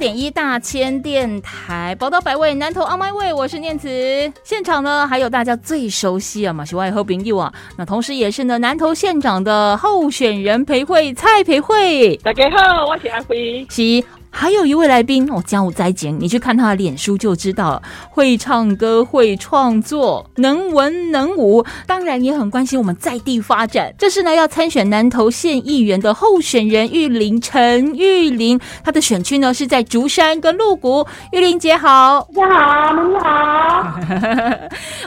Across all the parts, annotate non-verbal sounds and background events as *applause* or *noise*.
点一大千电台宝岛百味南投 On My Way，我是念慈。现场呢还有大家最熟悉啊马西外和朋友啊，那同时也是呢南投县长的候选人裴慧蔡裴慧。大家好，我是阿辉。是。还有一位来宾哦，江武在景，你去看他的脸书就知道了。会唱歌，会创作，能文能武，当然也很关心我们在地发展。这是呢要参选南投县议员的候选人玉林陈玉林，他的选区呢是在竹山跟鹿谷。玉林姐好，大家好，你好。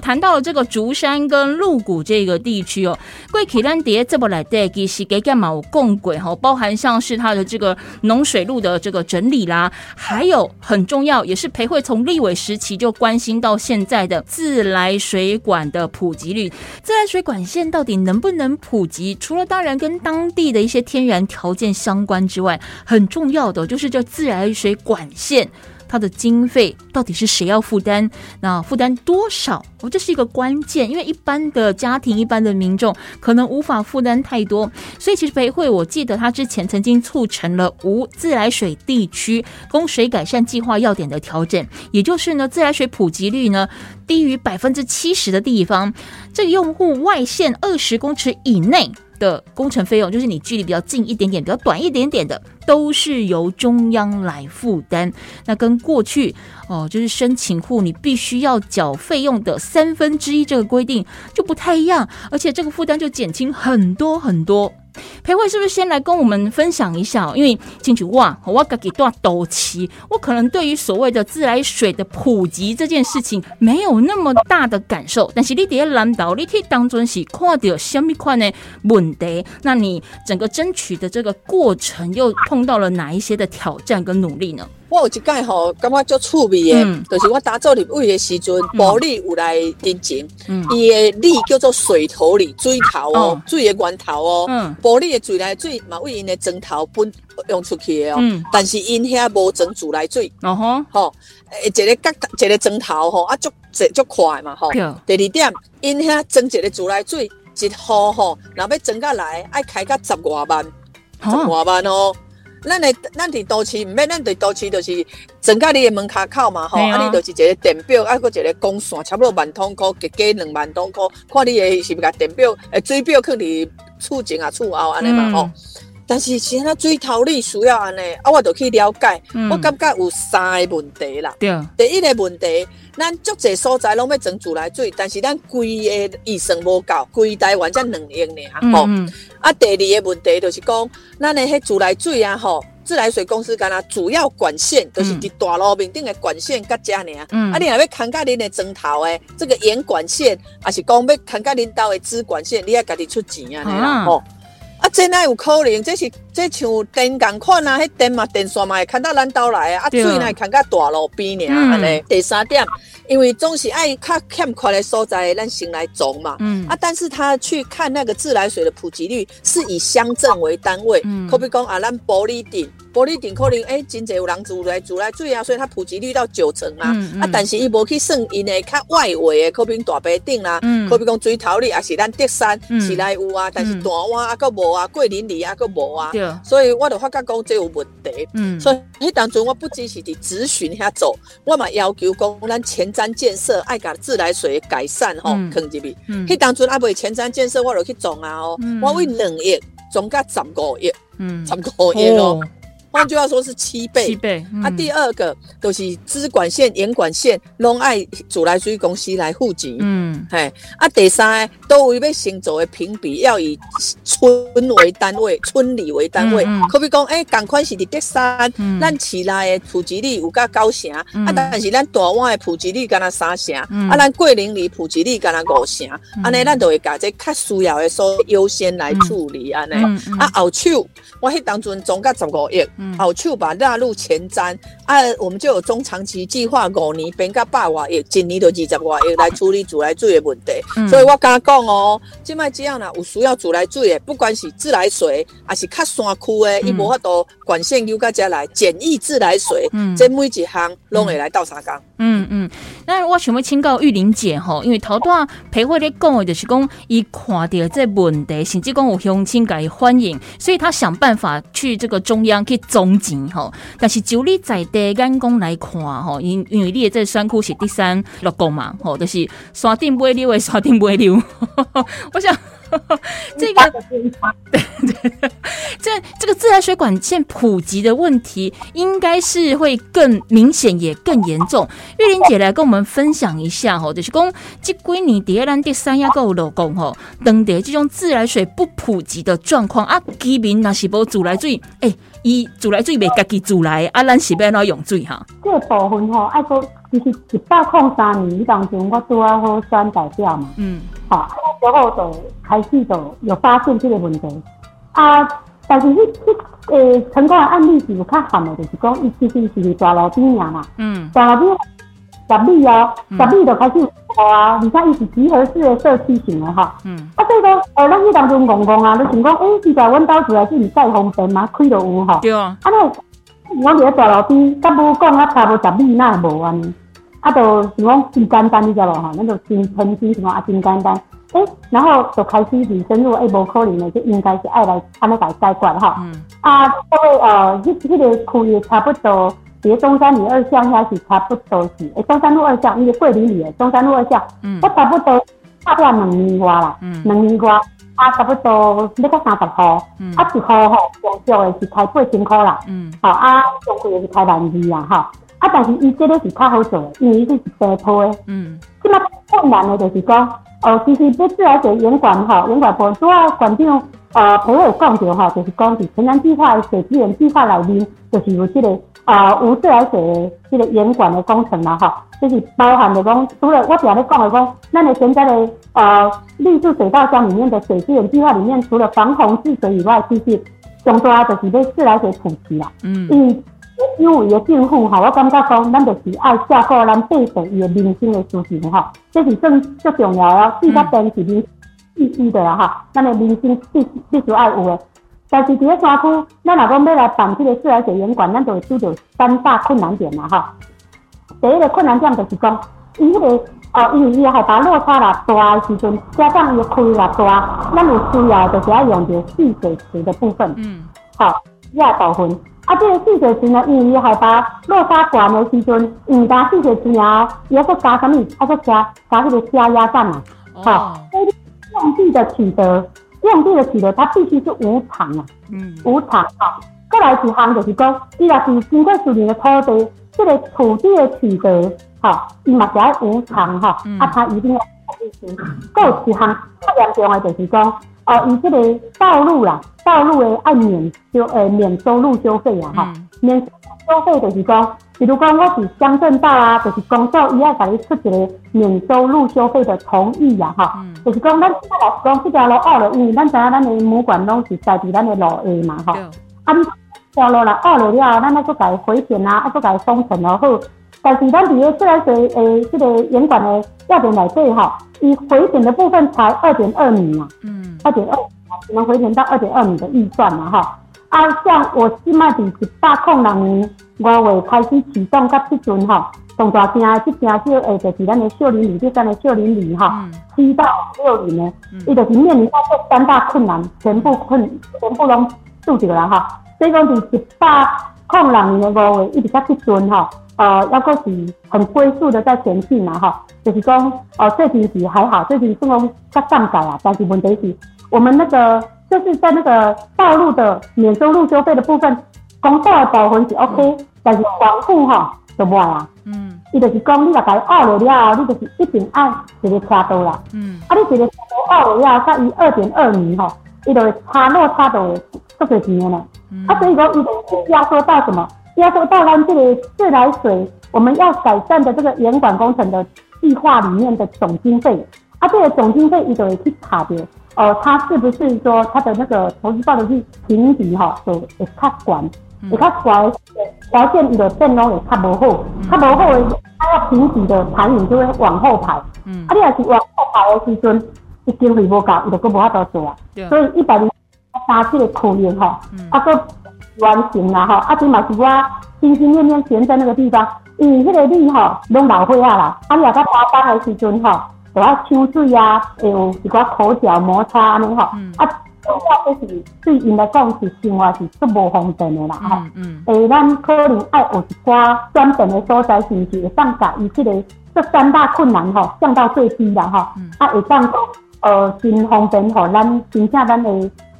谈到了这个竹山跟鹿谷这个地区哦，贵溪兰蝶这么来带，其实给干嘛我共轨哈，包含像是他的这个农水路的这个。整理啦，还有很重要，也是培慧从立委时期就关心到现在的自来水管的普及率。自来水管线到底能不能普及？除了当然跟当地的一些天然条件相关之外，很重要的就是这自来水管线。它的经费到底是谁要负担？那负担多少？哦，这是一个关键，因为一般的家庭、一般的民众可能无法负担太多，所以其实培会，我记得他之前曾经促成了无自来水地区供水改善计划要点的调整，也就是呢，自来水普及率呢低于百分之七十的地方，这个用户外线二十公尺以内。的工程费用就是你距离比较近一点点、比较短一点点的，都是由中央来负担。那跟过去哦，就是申请户你必须要缴费用的三分之一这个规定就不太一样，而且这个负担就减轻很多很多。裴慧是不是先来跟我们分享一下？因为进去哇，我自己段斗气，我可能对于所谓的自来水的普及这件事情没有那么大的感受。但是你在南岛，你去当中是看到什么款的问题？那你整个争取的这个过程又碰到了哪一些的挑战跟努力呢？我有一届吼，感觉足趣味的，就是我打造立委的时阵，玻璃有来引进，伊的里叫做水头里，水头哦，水的源头哦，玻璃的水来水嘛，为因的砖头分用出去的哦，但是因遐无装自来水，哦吼，吼，一个角一个砖头吼，啊足足足快嘛吼。第二点，因遐装一个自来水，一号吼，若要装甲来，爱开甲十外万，十外万哦。咱的咱伫都市，毋免咱伫都市，就是增加你的门卡口嘛吼，啊，你就是一个电表，啊，搁一个光线，差不多万通箍，加加两万通箍，看你的是毋是甲电表，诶，水表放伫厝前啊，厝后安尼嘛吼。但是现在水头里需要安尼，啊，我就去了解，我感觉有三个问题啦。对，第一个问题，咱足济所在拢要装自来水，但是咱规个预算无够，规台湾才两亿尔吼。啊，第二个问题就是讲，咱的迄自来水啊吼，自来水公司干那主要管线都是伫大路面顶的管线甲遮尔。啊，你若要牵到恁的砖头诶，这个沿管线，还是讲要牵到恁兜的支管线，你要家己出钱啊，啦吼。啊，啊这哪有可能？这是这像电共款啊，迄电嘛电线嘛会牵到咱兜来啊，啊水呢牵到大路边尔安尼。第三点，因为总是爱较欠缺的所在，咱先来种嘛。嗯。啊，但是他去看那个自来水的普及率，是以乡镇为单位。嗯。可比讲啊，咱玻璃顶。玻璃顶可能诶，真侪有人住来住来水啊，所以它普及率到九成啊。啊，但是伊无去算因诶较外围诶，可比大白顶啦，可比讲水头里也是咱德山是来有啊，但是大湾啊，佫无啊，桂林里啊，佫无啊。所以我就发觉讲这有问题。嗯。所以迄当中我不只是伫咨询遐做，我嘛要求讲咱前瞻建设爱甲自来水改善吼，坑入去。嗯。迄当中阿，未前瞻建设我就去种啊哦，我为两亿总甲十五亿，嗯，十五亿咯。换句话说是七倍，七倍。啊，第二个就是支管线、沿管线，拢爱自来水公司来负责。嗯，嘿。啊，第三都为要行走的评比，要以村为单位、村里为单位。可比讲，哎，赶快是伫德山，咱市内的普及率有甲九成，啊，但是咱大湾的普及率敢若三成，啊，咱桂林里普及率敢若五成，安尼咱就会甲这较需要的所优先来处理安尼。啊，后手我迄当阵总甲十五亿。好处把纳入前瞻，啊，我们就有中长期计划，五年变到百万亿，今年都二十万亿来处理自来水的问题。所以我刚讲哦，即卖这样啦，有需要自来水的，不管是自来水，还是较山区的，伊无法度管线由家家来简易自来水，这每一项拢会来倒三缸。嗯嗯，那我想要请教玉玲姐吼，因为头段裴慧咧讲的就是讲，伊看到这问题，甚至讲有乡亲改欢迎，所以他想办法去这个中央去总钱吼。但是就你在地眼光来看吼，因因为你的这山区是第三六公嘛吼，就是山顶不会溜，山顶不会溜。*laughs* 我想。*laughs* 这个 *laughs* 对对，这这个自来水管线普及的问题，应该是会更明显，也更严重。玉玲姐来跟我们分享一下吼，就是讲这几年第二兰第三亚够老公吼，等的这种自来水不普及的状况啊，居民那是无自来水，哎，伊自来水未家己自来，啊，咱是要哪用水哈？这部分吼，爱说其实一百零三年当中，我做啊好酸代表嘛，嗯。好，那时候就开始就有发现这个问题。啊，但是迄迄诶成功的案例是有较含的，就是讲伊其实是大路边啊嘛，嗯，大路边十米哦，十米就开始有啊，而且伊是集合式的社区型的哈，嗯，啊所以讲，呃，咱去当中讲讲啊，你想讲，诶，现在阮兜住来是毋再方便嘛，开就有吼，对啊，啊那我伫咧大路边，甲无讲啊，差无十米那无安尼。啊，就想讲真简单，你知道无哈？那种新喷漆什么啊，真简单。哎，然后就开始去深入，哎，无可能的，就应该是爱来安尼来解决哈。嗯。啊，因为呃，迄迄个区域差不多，伫中山路二巷遐是差不多是，诶，中山路二巷，因为桂林里诶中山路二巷，嗯，我差不多差不多两年外啦，嗯，两年外，啊，差不多要到三十号，嗯，啊，一号吼，上少的是开八千块啦，嗯，好啊，上贵的是开万二啊，哈。啊，但是伊这个是较好做，因为伊是斜坡的。嗯。即摆困难的就是讲，哦，其实要自来水严管吼，严管部主要管长呃朋友讲着吼，就是讲是城南计划水资源计划内面，就是有这个啊无自来水的这个严管的工程嘛，哈，就是包含着讲，除了我表咧讲的讲，咱的现在的呃绿色水稻乡里面的水资源计划里面，除了防洪治水以外，其实上多就是要自来水普及啦。嗯。嗯。因为伊的政府吼，我感觉讲，咱就是爱照顾咱百姓伊的民生的需求吼，这是正最重要哦。四甲边是民必须的啦哈，咱的民生必必须爱有的。但是伫咧山区，咱若讲要来办这个自来水源管，咱就会遇到三大困难点啦哈。第一个困难点就是讲，伊迄个哦，因为伊海拔落差啦大的时阵，加上伊的区域啦大，咱有需要就是要用着蓄水池的部分。嗯。好，亚部分。啊，这个蓄水池呢，因为伊海拔落差大的时阵，唔单蓄水池啊，伊还搁加什么？还搁加加迄个加压站嘛。好，所以用地的取得，用地的取得，它必须是无偿啊。嗯。无偿啊。再来一项就是讲，伊若是经过数年的土地，这个土地的取得，哈，伊嘛是要无偿哈。嗯。啊，它一定要必须。过一项较严重的就是讲。哦，以这个道路啦，道路的按免修诶免收入收费啊，哈，免收费就是讲，比如讲我是乡镇道啊，就是公道伊要甲你出一个免收入收费的同意啊，哈，就是讲咱现在来讲这条路二了，因为咱知影咱的母管拢是在伫咱的路下嘛，哈，啊，条路啦二了了，咱那个改回填啊，啊，个改封城然后。但是咱伫个自来水诶，这个严管的要点来对哈，以回填的部分才二点二米嘛，嗯，二点二只能回填到二点二米的预算嘛哈。啊，像我即卖伫一百零六年五月开始启动，到即阵哈，上大件即件少诶，就是咱的秀林里，就咱的秀林里哈，七到六年呢，伊就是面临到这三大困难，全部困全部拢拄着啦哈。所以讲伫一百零六年的五月一直到即阵哈。呃，要过是很龟速的在前进嘛，哈，就是讲，哦，最近是还好，最近是讲在上改啊，但是问题是，我们那个就是在那个道路的免收入收费的部分，公道的保分是 OK，但是防护哈就无啊，嗯，伊就是讲你若改二了了，你就是一定按一个车道啦，嗯，啊，你一个车道二了了，它以二点二米哈，伊就差落差到足多钱呢，啊，所以讲伊就压缩到什么？要说到湾这个自来水，我们要改善的这个严管工程的计划里面的总经费，啊，这个总经费一直会去查的，哦，它是不是说它的那个投资报的是评比哈，就会较管，会较悬，条件伊就变拢会较无好，较无好的，它要平底的排名就会往后排。嗯，啊，你若是往后排的时阵，伊经费无够，伊就佫无法度做啊。所以一百零八这个考验吼，啊佫完成啦吼，啊，即嘛是我心心念念悬在那个地方，因为迄个米吼拢老火啊啦，啊，你若甲加班诶时阵吼，就要抽水啊，会有一寡口角摩擦安尼吼，啊。主要就是对因来讲是生活是足无方便的啦，吼。诶，咱可能爱有一寡专门的所在，是毋是会当甲伊即个这三大困难吼降到最低啦，吼。啊，会当讲呃真方便吼，咱真正咱的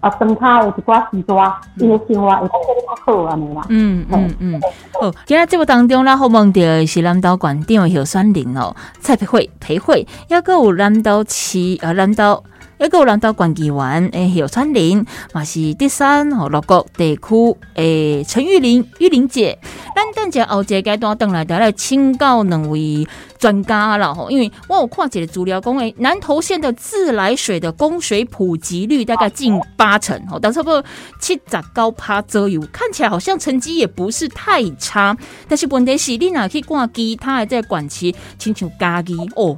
啊生态的一寡时段，因为生活会当变较好安尼啦。嗯嗯嗯。好，今日节目当中啦，好梦到是南岛馆长的候选人哦，蔡培慧、培慧，抑个有南岛市呃南岛。一个人到关议员诶，有川林，嘛是第三和，六国地区诶，陈玉玲、玉玲姐。咱等下后节阶段等来，带来请教两位专家啦吼。因为我有看一个资料讲诶，南投县的自来水的供水普及率大概近八成吼，但差不多七十高趴左右，看起来好像成绩也不是太差。但是问题是，你哪去挂其他的在管区，亲像家己哦，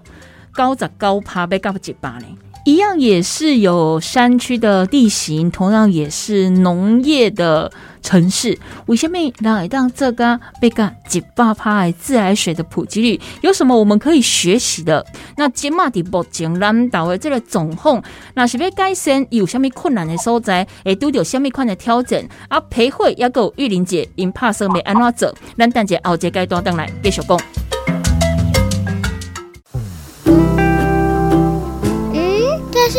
高十高趴要到一百呢？一样也是有山区的地形，同样也是农业的城市。为什么来让这个被干几百趴自来水的普及率有什么我们可以学习的？那今嘛的目前南岛的这个总控，那是要改善有什么困难的所在？会都有什么款的调整？啊，培会要够玉林姐，因怕生没安怎做？咱等下后节阶段等来继续讲。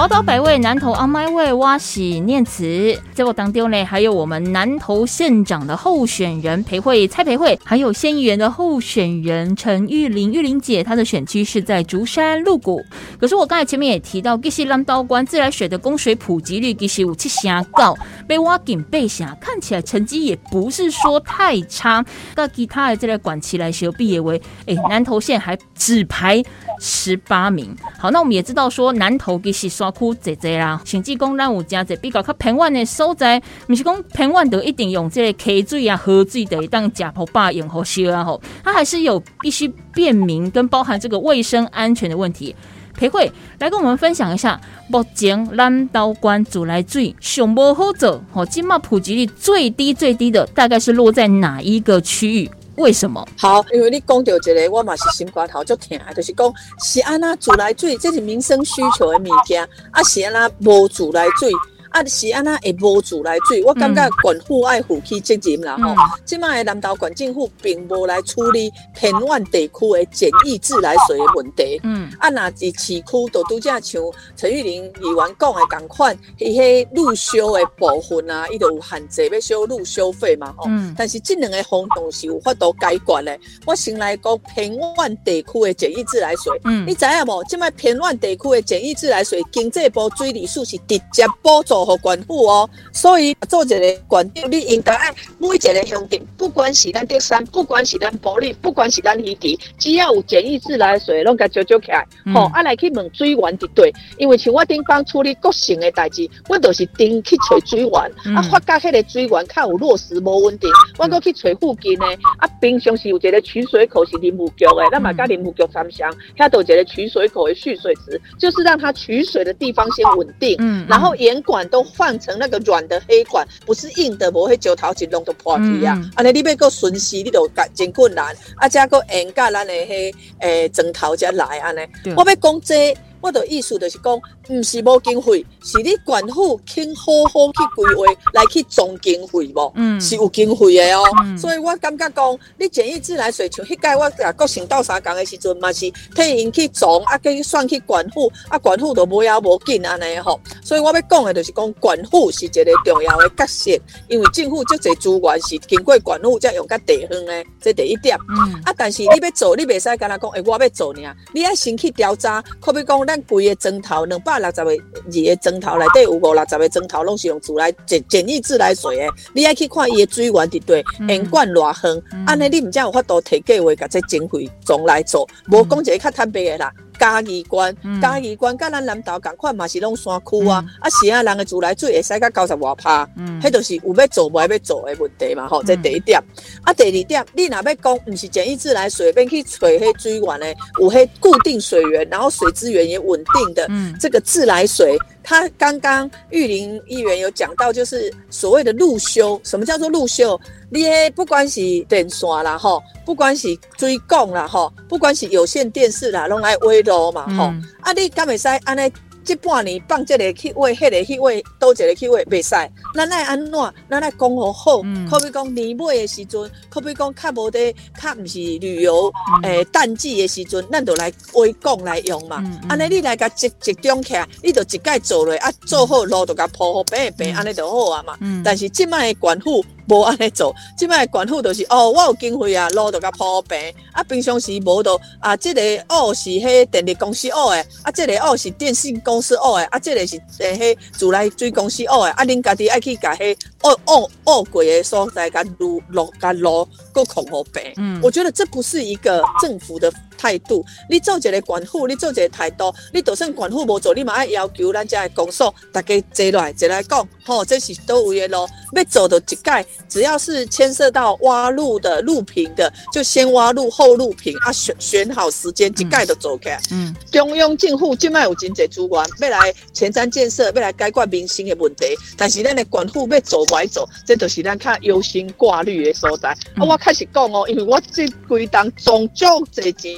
宝岛百味，南投阿麦位，挖喜念慈。在我当中呢，还有我们南投县长的候选人裴慧蔡裴慧，还有县议员的候选人陈玉玲玉玲姐，她的选区是在竹山鹿谷。可是我刚才前面也提到，吉西兰道关自来水的供水普及率其实有七成高，被挖井背下，看起来成绩也不是说太差。那其他的这类管期来修毕业为，哎，南投县还只排十八名。好，那我们也知道说南投其实刷。苦济济啦，甚至讲咱有真济比较较平稳的所在，毋是讲平稳就一定用这个溪水啊、河水的当假泡把用好烧啊吼，它还是有必须便民跟包含这个卫生安全的问题。裴慧来跟我们分享一下，目前咱岛关自来水上无好做，吼，今嘛普及率最低最低的大概是落在哪一个区域？为什么？好，因为你讲到这个，我嘛是心肝头足疼，就是讲是安那自来水，这是民生需求的物件，啊是安那无自来水。啊，是安那会无自来水？我感觉管府爱负起责任啦吼。即卖的南投县政府并无来处理偏远地区的简易自来水的问题。嗯，啊，若是市区都拄则像陈玉玲议员讲的共款，伊迄路修的部分啊，伊都有限制要收路修费嘛吼。嗯，但是这两个方向是有法度解决的。我先来讲偏远地区的简易自来水。嗯，你知影无？即卖偏远地区的简易自来水，经济部水利署是直接补助。和管府哦，所以做一个管长，你应该爱每一个乡镇，不管是咱德山，不管是咱保利，不管是咱宜地，只要有简易自来水，拢甲招招起来，吼，啊来去问水源伫对，因为像我顶帮处理国城的代志，我都是顶去找水源，啊发觉迄个水源较有落实无稳定，我搁去找附近的，啊平常时有一个取水口是林务局的，咱嘛甲林务局参详，遐都一个取水口的蓄水池，就是让它取水的地方先稳定，嗯，然后沿管都换成那个软的黑管，不是硬的，无迄石头一弄到破皮啊！安尼你要个顺势，你就真困难。啊，再个沿甲咱的迄诶砖头才来安尼。我要讲这我的意思就是讲，唔是无经费，是你管府肯好好去规划来去总经费无？嗯，是有经费的哦。所以我感觉讲，你简易自来水像迄届我甲国省到三港的时阵嘛是替因去总啊，去算去管府啊，管府都无要无紧安尼吼。所以我要讲的就是讲，管府是一个重要的角色，因为政府足侪资源是经过管府才用到地方的，这第一点。嗯，啊，但是你要做，你袂使干那讲，诶，我要做呢，你要先去调查，可比讲咱规个砖头两百六十个二个砖头内底有五六十个砖头拢是用自来简简易自来水的，你爱去看伊的水源伫对，沿管偌远，安尼你毋才有法度提计划，甲这经费总来做，无讲一个较坦白的啦。嘉义关，嘉义关，甲咱南投共款嘛是拢山区啊，啊是啊，人的自来水会使到九十外趴，迄就是有要做无要做的问题嘛吼，这第一点。啊，第二点，你若要讲毋是简易自来水，便去找迄水源的，有迄固定水源，然后水资源也稳定的，这个自来水。他刚刚玉林议员有讲到，就是所谓的路修，什么叫做路修？你不管是电线啦，吼，不管是水管啦，吼，不管是有线电视啦，拢爱挖路嘛，吼。啊，你敢会使安尼？这半年放即个去位，迄个去位，倒一个去位，袂使。咱爱安怎？咱爱讲好好。可比讲年尾的时阵，可比讲较无得，较毋是旅游诶淡季的时阵，咱就来微讲来用嘛。安尼你来甲集集中起来，你就一概做落啊，做好路就甲铺好平平，安尼就好啊嘛。但是即卖的管府。无安尼做，即摆管府就是哦，我有经费啊，路就甲铺平，啊，平常时无到啊，即个哦是迄电力公司哦诶，啊，即个哦是电信公司哦诶，啊，即个是诶迄自来水公司哦诶，啊，恁家己爱去甲迄哦哦哦贵的所在甲路路甲路搁空好平。嗯，我觉得这不是一个政府的。态度，你做一个管护，你做一个态度，你就算管护无做，你嘛爱要求咱家的公所大家坐来坐来讲，吼，这是都有的咯。要做的一盖，只要是牵涉到挖路的、路平的，就先挖路后路平啊，选选好时间一盖就做开。嗯，中央政府即卖有真侪资源，要来前瞻建设，要来解决民生的问题，但是咱的管护要做歪做，这就是咱较忧心挂虑的所在。啊，我开始讲哦，因为我这规档总足侪钱。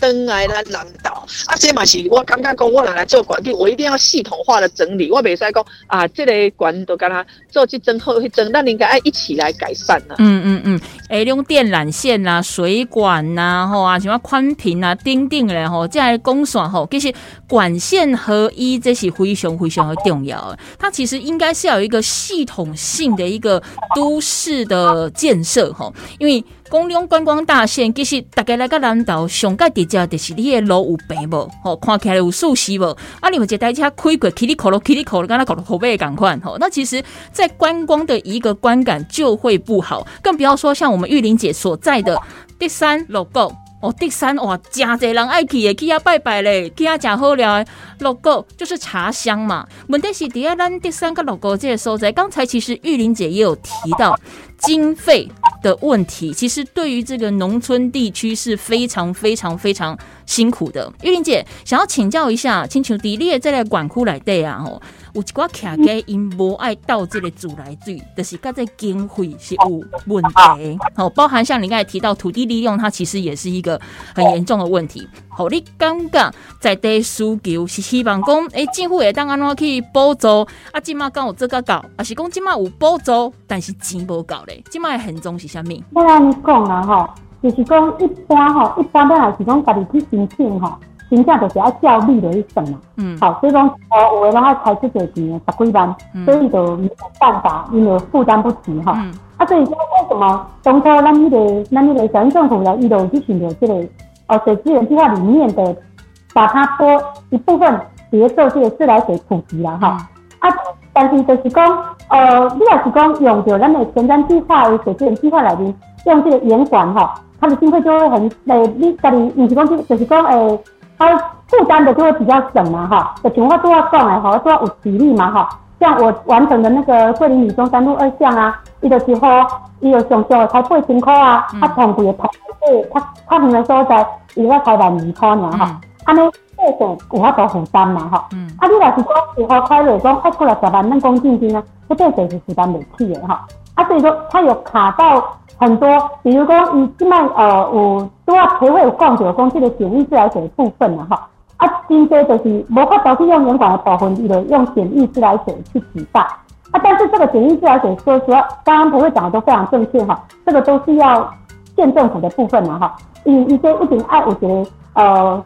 登来咱南岛啊，这嘛是我刚刚讲，我来来做管理，我一定要系统化的整理。我袂使讲啊，这个管都跟他做去整后去整，那你应该爱一起来改善呢。嗯嗯嗯，哎，用电缆线呐、水管呐，吼啊，什么宽频啊、钉钉嘞，吼，这来公算吼，其实管线合一这是非常非常的重要。它其实应该是要有一个系统性的一个都市的建设，吼，因为。公用观光大线，其实大家来个南岛，上个地价就是你的路有平无？吼，看起来有舒适无？啊，你们这台车开过，起哩口咯，起哩口咯，刚才口口碑赶快吼。那其实，在观光的一个观感就会不好，更不要说像我们玉玲姐所在的第三 logo 哦，第三哇，真侪人爱去的，去遐拜拜嘞，去遐食好料的 logo 就是茶香嘛。问题是第二咱第三个 logo 这个所在，刚才其实玉玲姐也有提到经费。的问题，其实对于这个农村地区是非常非常非常辛苦的。玉玲姐想要请教一下，请求迪列在来管库来对啊吼。有一寡卡家因无爱倒这个自来水，就是甲这经费是有问题。好，包含像你刚才提到土地利用，它其实也是一个很严重的问题。好，你感觉在地需求是希望讲，诶，政府会当安怎去补助？啊，今麦刚有这个搞，啊是讲今麦有补助，但是钱无够咧。今麦很重是虾米？我安尼讲啊，吼，就是讲一般吼，一般都还是讲家己去申请吼。真正就是爱照例的去算嘛，嗯，好，所以讲，哦，有的人爱开出侪钱，十几万，所以就没有办法，因为负担不起哈。啊，所以说为什么当初咱那个咱那个小英政府来，伊都去寻求这个，呃，水资源计划里面的，把它拨一部分，别做这个自来水普及了哈。啊，但是就是讲，呃，你要是讲用着咱的前瞻计划的水资源计划来面，用这个严管哈，它的经费就会很，诶，你家己唔是讲就就是讲，诶。它负担的就会比较省嘛，哈，的情况都要讲哎，哈，都要有体力嘛，哈。像我完成的那个桂林女中山路二项啊，伊就时候伊有上少才八千块啊，他同步的同步，他他平常说在伊个开万二块尔哈，安尼这种有法度负担嘛，哈。啊，你若是讲时候开落讲开出来十万那公积金呢，这这就是负担不起的哈。啊，所以说他有卡到。很多，比如说，你即卖呃有都要培会有供水供这个简易自来水部分了哈，啊，真多就是无法度去用严管的部分，伊就用简易自来水去取代。啊，但是这个简易自来水，说实话，刚刚不会讲的都非常正确哈，这个都是要县政府的部分了哈。以一些一定爱，我觉得呃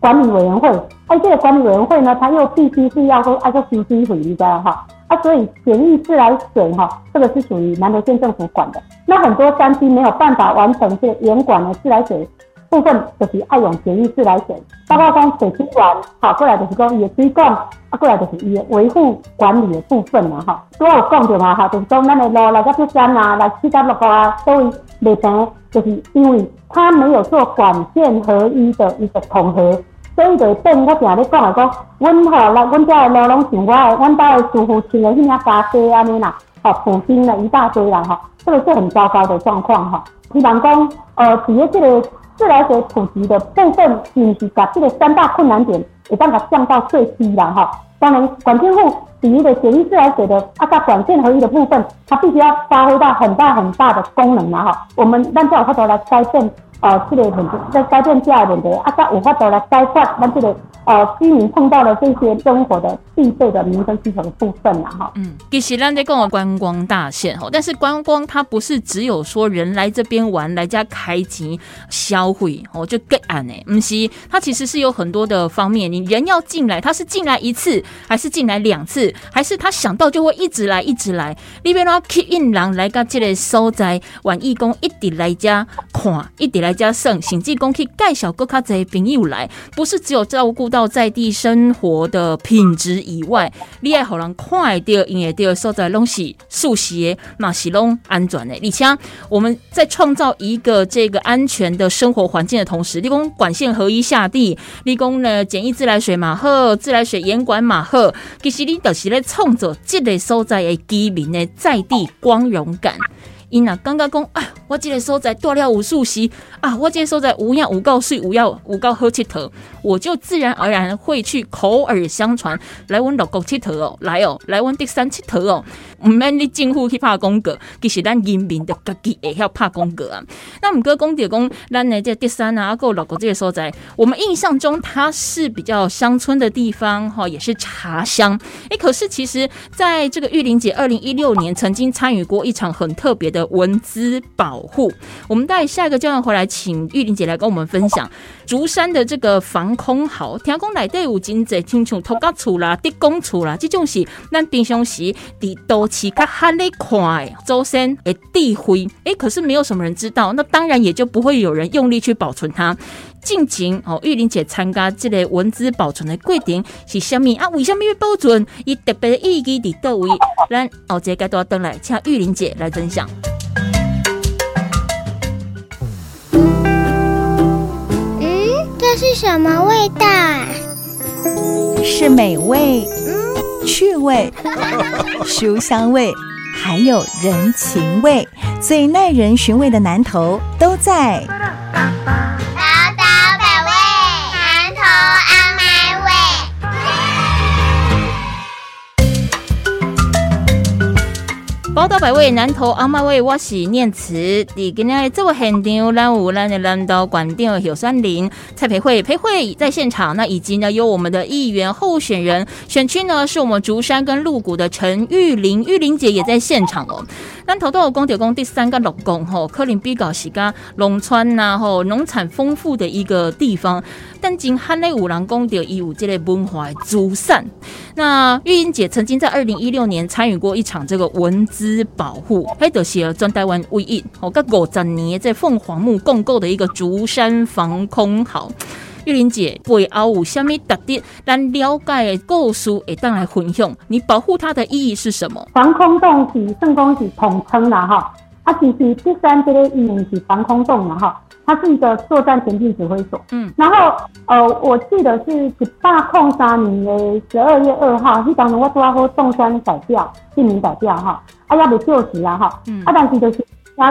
管理委员会，哎，这个管理委员会呢，它又必须是要说按照收支回的哈。啊，所以简易自来水哈，这个是属于南投县政府管的。那很多山区没有办法完成这严管的自来水部分，就是爱用简易自来水。包括讲水清管，好过来就是讲伊的水管，啊过来就是伊的维护管理的部分嘛哈。都有讲着嘛哈，就是讲咱的路来到这山啊，来七到六个啊，都会未平，就是因为它没有做管线合一的一个统合。所以就变，我常咧讲啊，讲，阮吼来，阮遮的路拢像我的，阮家的住户穿的迄领沙鞋安尼啦，吼，普京了一大堆啦，吼，这个是很糟糕的状况哈。希望讲，呃，伫咧这个自来水普及的部分，是毋是把这个三大困难点，有办法降到最低啦，哈。当然，管线户比喻的简易自来水的啊，它管线合一的部分，它必须要发挥到很大很大的功能啦，哈。我们让教有法度来改变。哦，这个问题在改变这个问题，啊，才有法度来解决咱这个呃居民碰到的这些生活的必备的民生需求的部分了，哈。嗯，其实咱在讲观光大县哈，但是观光它不是只有说人来这边玩，来家开机消费哦，就更暗呢。不是，它其实是有很多的方面，你人要进来，他是进来一次，还是进来两次，还是他想到就会一直来，一直来。里边呢，keep in 人来个这个所在，玩义工一直来家看，一直来。来加省，甚至讲去介绍各卡侪朋友来，不是只有照顾到在地生活的品质以外，你爱好人快到，营业到所在拢是舒适的，嘛是拢安全的。而且我们在创造一个这个安全的生活环境的同时，立功管线合一下地，立功呢简易自来水马赫，自来水严管马赫，其实你就是咧创造这类所在的居民的在地光荣感。因啊，刚刚讲啊，我这个所在多了无数时啊，我这个所在无样无告税，无要无告喝七头，我就自然而然会去口耳相传来问六国七头哦，来哦，来问第三七头哦，唔免你政府去拍公格，其实咱人民的家己也要拍公格啊。那唔过公地公，咱呢这第三啊，够六国这个所在，我们印象中它是比较乡村的地方哈，也是茶乡。哎，可是其实在这个玉玲姐二零一六年曾经参与过一场很特别的。文资保护，我们待下一个阶段回来，请玉玲姐来跟我们分享竹山的这个防空壕。天空内底有真济，亲像土家厝啦、地公厝啦，这种是咱平常时伫都市较罕咧看的祖先的地灰。哎，可是没有什么人知道，那当然也就不会有人用力去保存它。近景哦，玉玲姐参加这个文字保存的规定是虾米啊？为什么要保存？伊特别的意义伫倒位？咱后节该多登来，请玉玲姐来分享。嗯，这是什么味道？是美味、趣味、*laughs* 书香味，还有人情味，最耐人寻味的南头都在。宝岛百味，南投阿妈味，我是念慈。伫今日这个现场，咱有咱的南投馆长有山林蔡培慧，培慧在现场。那以及呢，有我们的议员候选人，选区呢是我们竹山跟鹿谷的陈玉玲，玉玲姐也在现场哦。但投都有公铁工第三个六宫吼，科林比较是个农村呐吼，农产丰富的一个地方。但今汉内五郎公调义务这类文化祖散。那玉英姐曾经在二零一六年参与过一场这个文字。保护，还得是专台湾唯一，我跟五十年在凤凰木共构的一个竹山防空壕。玉玲姐背后有虾米特点？咱了解的故事会当来分享。你保护它的意义是什么？防空洞是圣公是统称啦哈，啊其实第三这个意义是防空洞啦哈。它是一个作战前进指挥所，嗯，然后呃，我记得是一八空三年的十二月二号，迄当时我拄好好动山改掉，姓名改掉哈，啊也未就职啊哈，嗯，啊但是就是听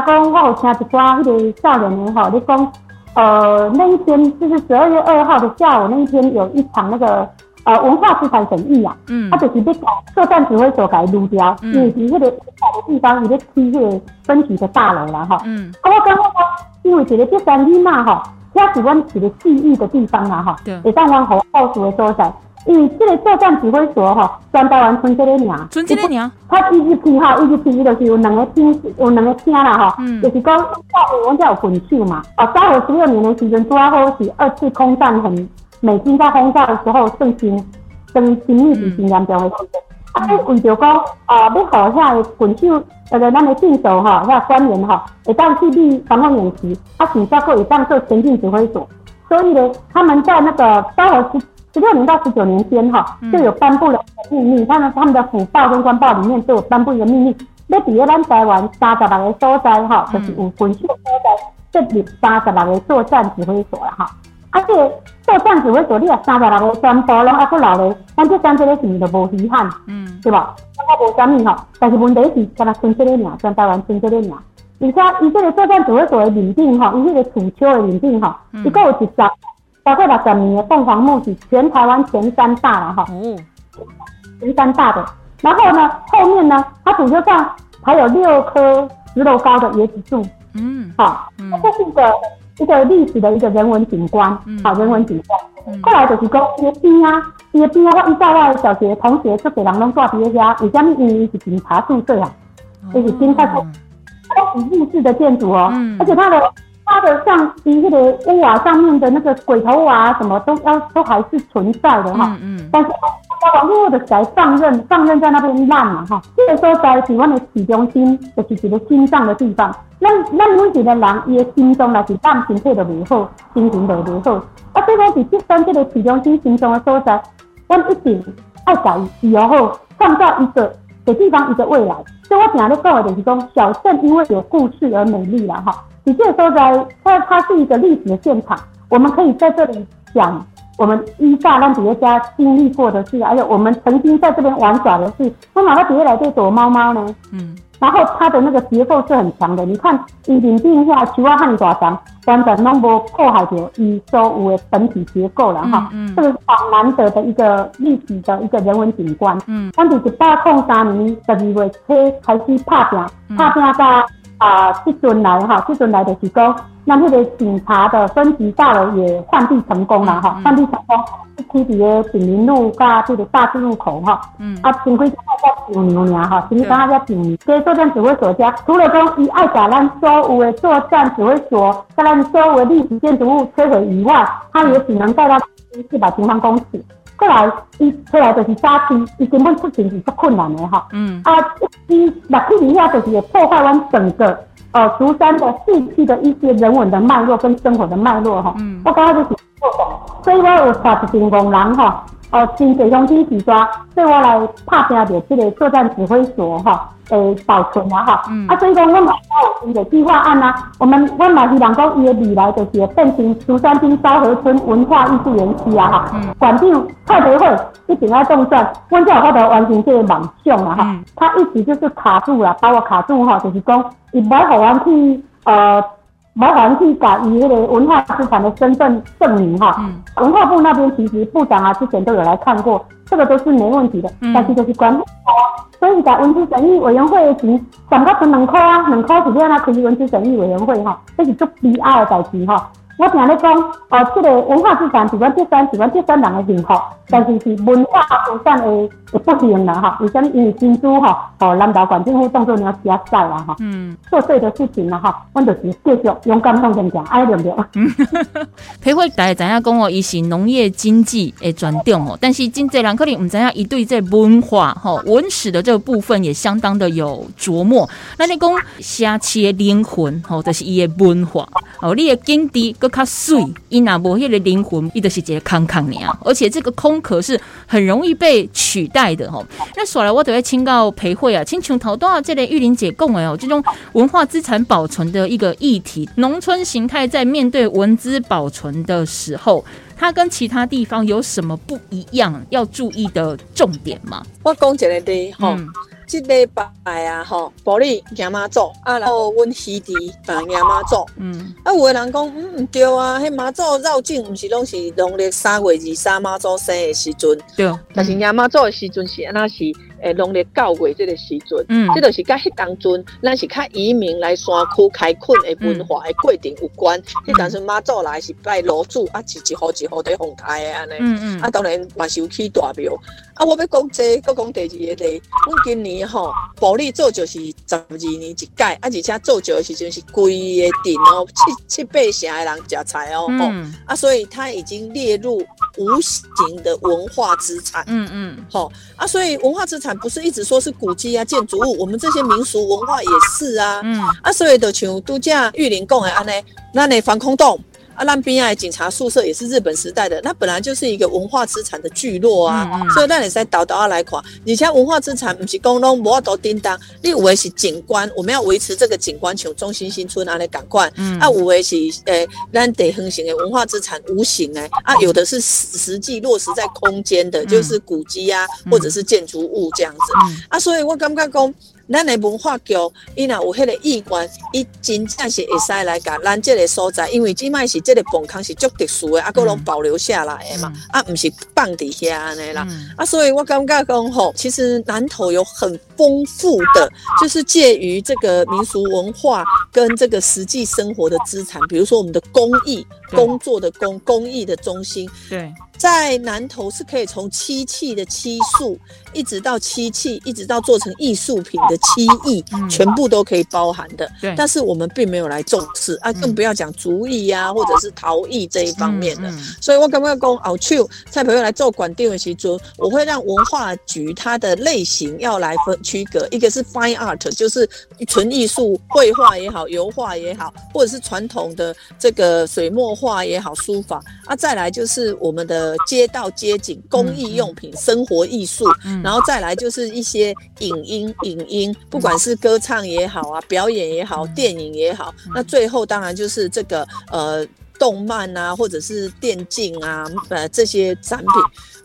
讲我有听一寡迄个少年的吼，你讲呃那一天就是十二月二号的下午那一天有一场那个呃文化资产审议啊，嗯，啊就是要搞作战指挥所改撸掉，嗯，因为伫迄个地方伊咧起迄个分局的大楼啦哈，嗯，啊我感觉讲。因为这个第三日嘛哈，要是阮一个记忆的地方啊，哈，会当阮好告诉的所在。因为这个作战指挥所哈，全台湾村这个名，村这个名，他一直批哈，一直批伊就是有两个厅，有两个厅啦哈，就是讲早河阮叫有分手嘛，哦，昭和十六年的时阵，拄好是二次空战很美军在轰炸的时候，盛行，跟精密是真严重的时阵，啊，为着讲啊，要互遐个分手，呃，咱的进手哈，遐官员哈，会当去立防空演习，啊，甚至会当做前进指挥所，所以呢，他们在那个昭和十。十六年到十九年间，哈，就有颁布了秘密。他们他们的府报跟官报里面都有颁布一个秘密，要伫咧咱台湾三十六个所在，哈，就是有军事所在设立三十六个作战指挥所了，哈。而且作战指挥所，你啊三十六个全部拢还不老咧，咱这三这个是就无遗憾，嗯，对吧？我无啥物吼，但是问题是，敢若剩这个名，全台湾剩这个名。而且伊这个作战指挥所的认定，哈，伊这个土丘的认定，哈，一共有十。包括六十年的凤凰木是全台湾前三大了哈，前三大的。然后呢，后面呢，它土丘上还有六棵十楼高的椰子树，嗯，好，这是一个一个历史的一个人文景观，好，人文景观。后来就是讲叶边啊，叶边啊，我依照我的小学同学出给人拢住伫咧遐，为什么？因为是警察宿舍啊，就是警察宿，都是日式的建筑哦，而且它的。它的像第一个屋瓦上面的那个鬼头瓦什么都要都还是存在的哈，嗯嗯，但是它往后的在放任放任在那边烂了哈。这个时候在台湾的市中心就是一个心脏的地方，那那每一个人伊的心中也是烂身体的美好，心情的美好。啊，这个是这三这个市中心心中的所在，阮一定爱改以后创造一个给地方一个未来。所以我讲的讲的就是讲小镇因为有故事而美丽了哈。你这个说在，它它是一个历史的现场，我们可以在这里讲我们依照让别家经历过的事，还有我们曾经在这边玩耍的事。那哪个底下来这躲猫猫呢？嗯，然后它的那个结构是很强的，你看一顶定下球啊汉爪墙，完全拢无破坏掉以所有的本体结构了哈。嗯，这个是很难得的一个历史的一个人文景观。嗯，我们一八零三年十二月初开始拍拼，拍拼到。啊，即阵来哈，即阵来就是讲，那迄个警察的分局大楼也换地成功了哈，换地成功，去伫个锦林路加这个大智路口哈，嗯，啊，前几天在牛牛尔哈，前几天在牛所以作战指挥所家，除了讲伊爱甲咱所有的作战指挥所，把咱所有的历史建筑物摧毁以外，他也只能带到四百平方公尺。过来，伊出来就是沙区，伊根本出行是足困难的哈。嗯。啊，伊六去以下就是破坏完整个呃竹山的市区的一些人文的脉络跟生活的脉络哈。嗯。我刚刚就是所以我有带一群工人哈，哦，新北乡军时抓，对我来拍拼着这个作战指挥所哈。诶，保存啊哈，啊，所以讲，我嘛有伊个计划案啊，我们我嘛是讲讲伊的未来就是变成竹山町昭和村文化艺术园区啊哈，馆长蔡德惠一定要动算，我才有法度完成这个梦想啊哈，他一直就是卡住了，把我卡住哈，就是讲，伊无互我去呃。麻烦去搞以那个文化资产的身份证明哈，文化部那边其实部长啊之前都有来看过，这个都是没问题的，但是就是管，所以在文资审议委员会的钱，涨到成两块啊，两块是变啊，可以文资审议委员会哈，这是做 B R 的代志哈。我听咧讲，哦，这个文化资产，是阮第三，是阮第三人的幸福，但是是文化资产的的不幸啦，哈。为什么？因为新竹哈，哦，南岛管政府当作你要加赛啦，哈。嗯。做对的事情啦，哈，阮就是继续勇敢向前行，爱对不对？裴慧大家知影讲哦，伊是农业经济的专长哦，但是真济人可能唔知影，伊对这文化、哦文史的这个部分也相当的有琢磨。那你讲下期的灵魂，吼，就是伊的文化，哦，你的经济。较碎，伊那无迄个灵魂，伊就是一个空壳尔，而且这个空壳是很容易被取代的吼。那说来，我都要请教裴慧啊，请求头多这类玉林姐讲的哦，这种文化资产保存的一个议题，农村形态在面对文资保存的时候，它跟其他地方有什么不一样？要注意的重点吗？我讲一个的吼。即礼拜啊，吼，保利行妈祖啊，然后阮兄弟啊行妈祖，嗯，啊有个人讲，嗯，对啊，迄妈祖绕境毋是拢是农历三月二三妈祖生的时阵，对，但是行妈祖的时阵是安那是诶农历九月这个时阵，嗯，这就是甲迄当阵，咱是较移民来山区开垦的文化的过程有关。迄当阵妈祖来是拜炉主，啊，是一户一户在奉台的安尼，嗯嗯，啊，当然嘛是有起大庙。啊，我要讲这，搁讲第二个例，阮今年吼，保利做就是十二年一届，啊，而且做酒的时阵是规个顶哦，七七八成的人食菜哦，吼，啊，所以它已经列入无形的文化资产，嗯嗯，吼，啊，所以文化资产不是一直说是古迹啊、建筑物，我们这些民俗文化也是啊，嗯，啊，所以就像度假玉林讲的安尼，那你防空洞。啊，那边啊，警察宿舍也是日本时代的，那本来就是一个文化资产的聚落啊，所以那你在倒倒啊来垮。以前文化资产不是公拢无法度叮当，你有的是景观，我们要维持这个景观，像中心新村啊来赶快。啊，有的是诶，咱得横行的文化资产无形诶，啊，有的是实际落实在空间的，就是古迹啊，或者是建筑物这样子。啊，所以我感觉讲。咱的文化局，伊若有迄个意愿，伊真正是会使来甲咱即个所在，因为即摆是即个崩坑是足特殊的，啊，佫拢保留下来的嘛，啊，毋是放伫遐安尼啦，啊，所以我感觉讲吼，其实南投有很丰富的，就是介于这个民俗文化跟这个实际生活的资产，比如说我们的工艺工作的工工艺的中心，对。在南头是可以从漆器的漆塑，一直到漆器，一直到做成艺术品的漆艺，全部都可以包含的。对，但是我们并没有来重视啊，更不要讲竹艺呀，或者是陶艺这一方面的。所以我刚刚讲哦，去蔡朋友来做管定的时候，我会让文化局它的类型要来分区隔，一个是 fine art，就是纯艺术，绘画也好，油画也好，或者是传统的这个水墨画也好，书法啊，再来就是我们的。街道街景、工艺用品、生活艺术，然后再来就是一些影音、影音，不管是歌唱也好啊，表演也好，电影也好，那最后当然就是这个呃。动漫啊，或者是电竞啊，呃，这些展品，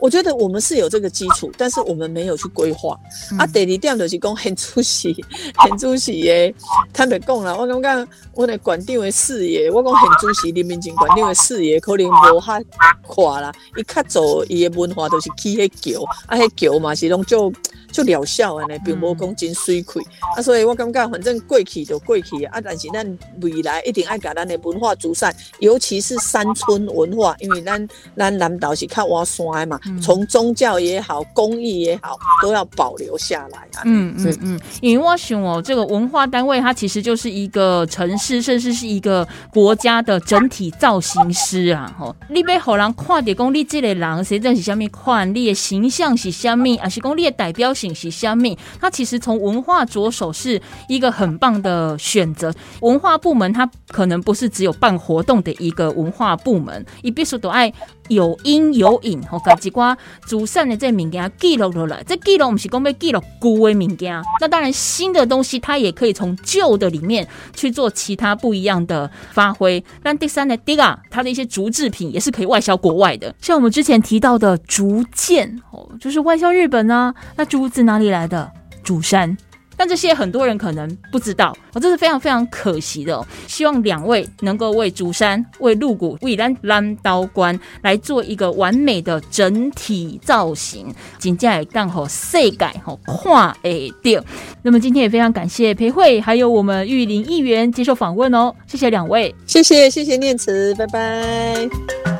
我觉得我们是有这个基础，但是我们没有去规划。啊，第二点就是讲很出息，很出息耶。坦白讲啦，我感觉我的馆长的视野，我讲很出息，人民警馆长的视野可能无哈垮啦。伊较早伊的文化都是起迄桥，啊，迄桥嘛是拢就。就疗效安尼，并无讲真水亏啊，所以我感觉反正过去就过去啊，但是咱未来一定爱甲咱的文化祖善，尤其是山村文化，因为咱咱南岛是较挖山的嘛，从宗教也好，工艺也好，都要保留下来啊。嗯嗯嗯，因为我想哦，这个文化单位它其实就是一个城市，甚至是一个国家的整体造型师啊。吼，你要互人看到讲你这个人谁在是虾米款，你的形象是虾米，还是讲你的代表？信息相密，它其实从文化着手是一个很棒的选择。文化部门它可能不是只有办活动的一个文化部门，伊必须都爱有因有影，吼，把几寡祖善的这物件记录落来。这记录不是讲要记录古的物件，那当然新的东西它也可以从旧的里面去做其他不一样的发挥。那第三呢，第二，它的一些竹制品也是可以外销国外的，像我们之前提到的竹剑，哦，就是外销日本啊，那竹。子哪里来的竹山？但这些很多人可能不知道，我这是非常非常可惜的。希望两位能够为竹山、为鹿谷、为咱蓝刀关来做一个完美的整体造型，紧接着刚好世改吼跨诶掉。那么今天也非常感谢裴慧还有我们玉林议员接受访问哦，谢谢两位，谢谢谢谢念慈，拜拜。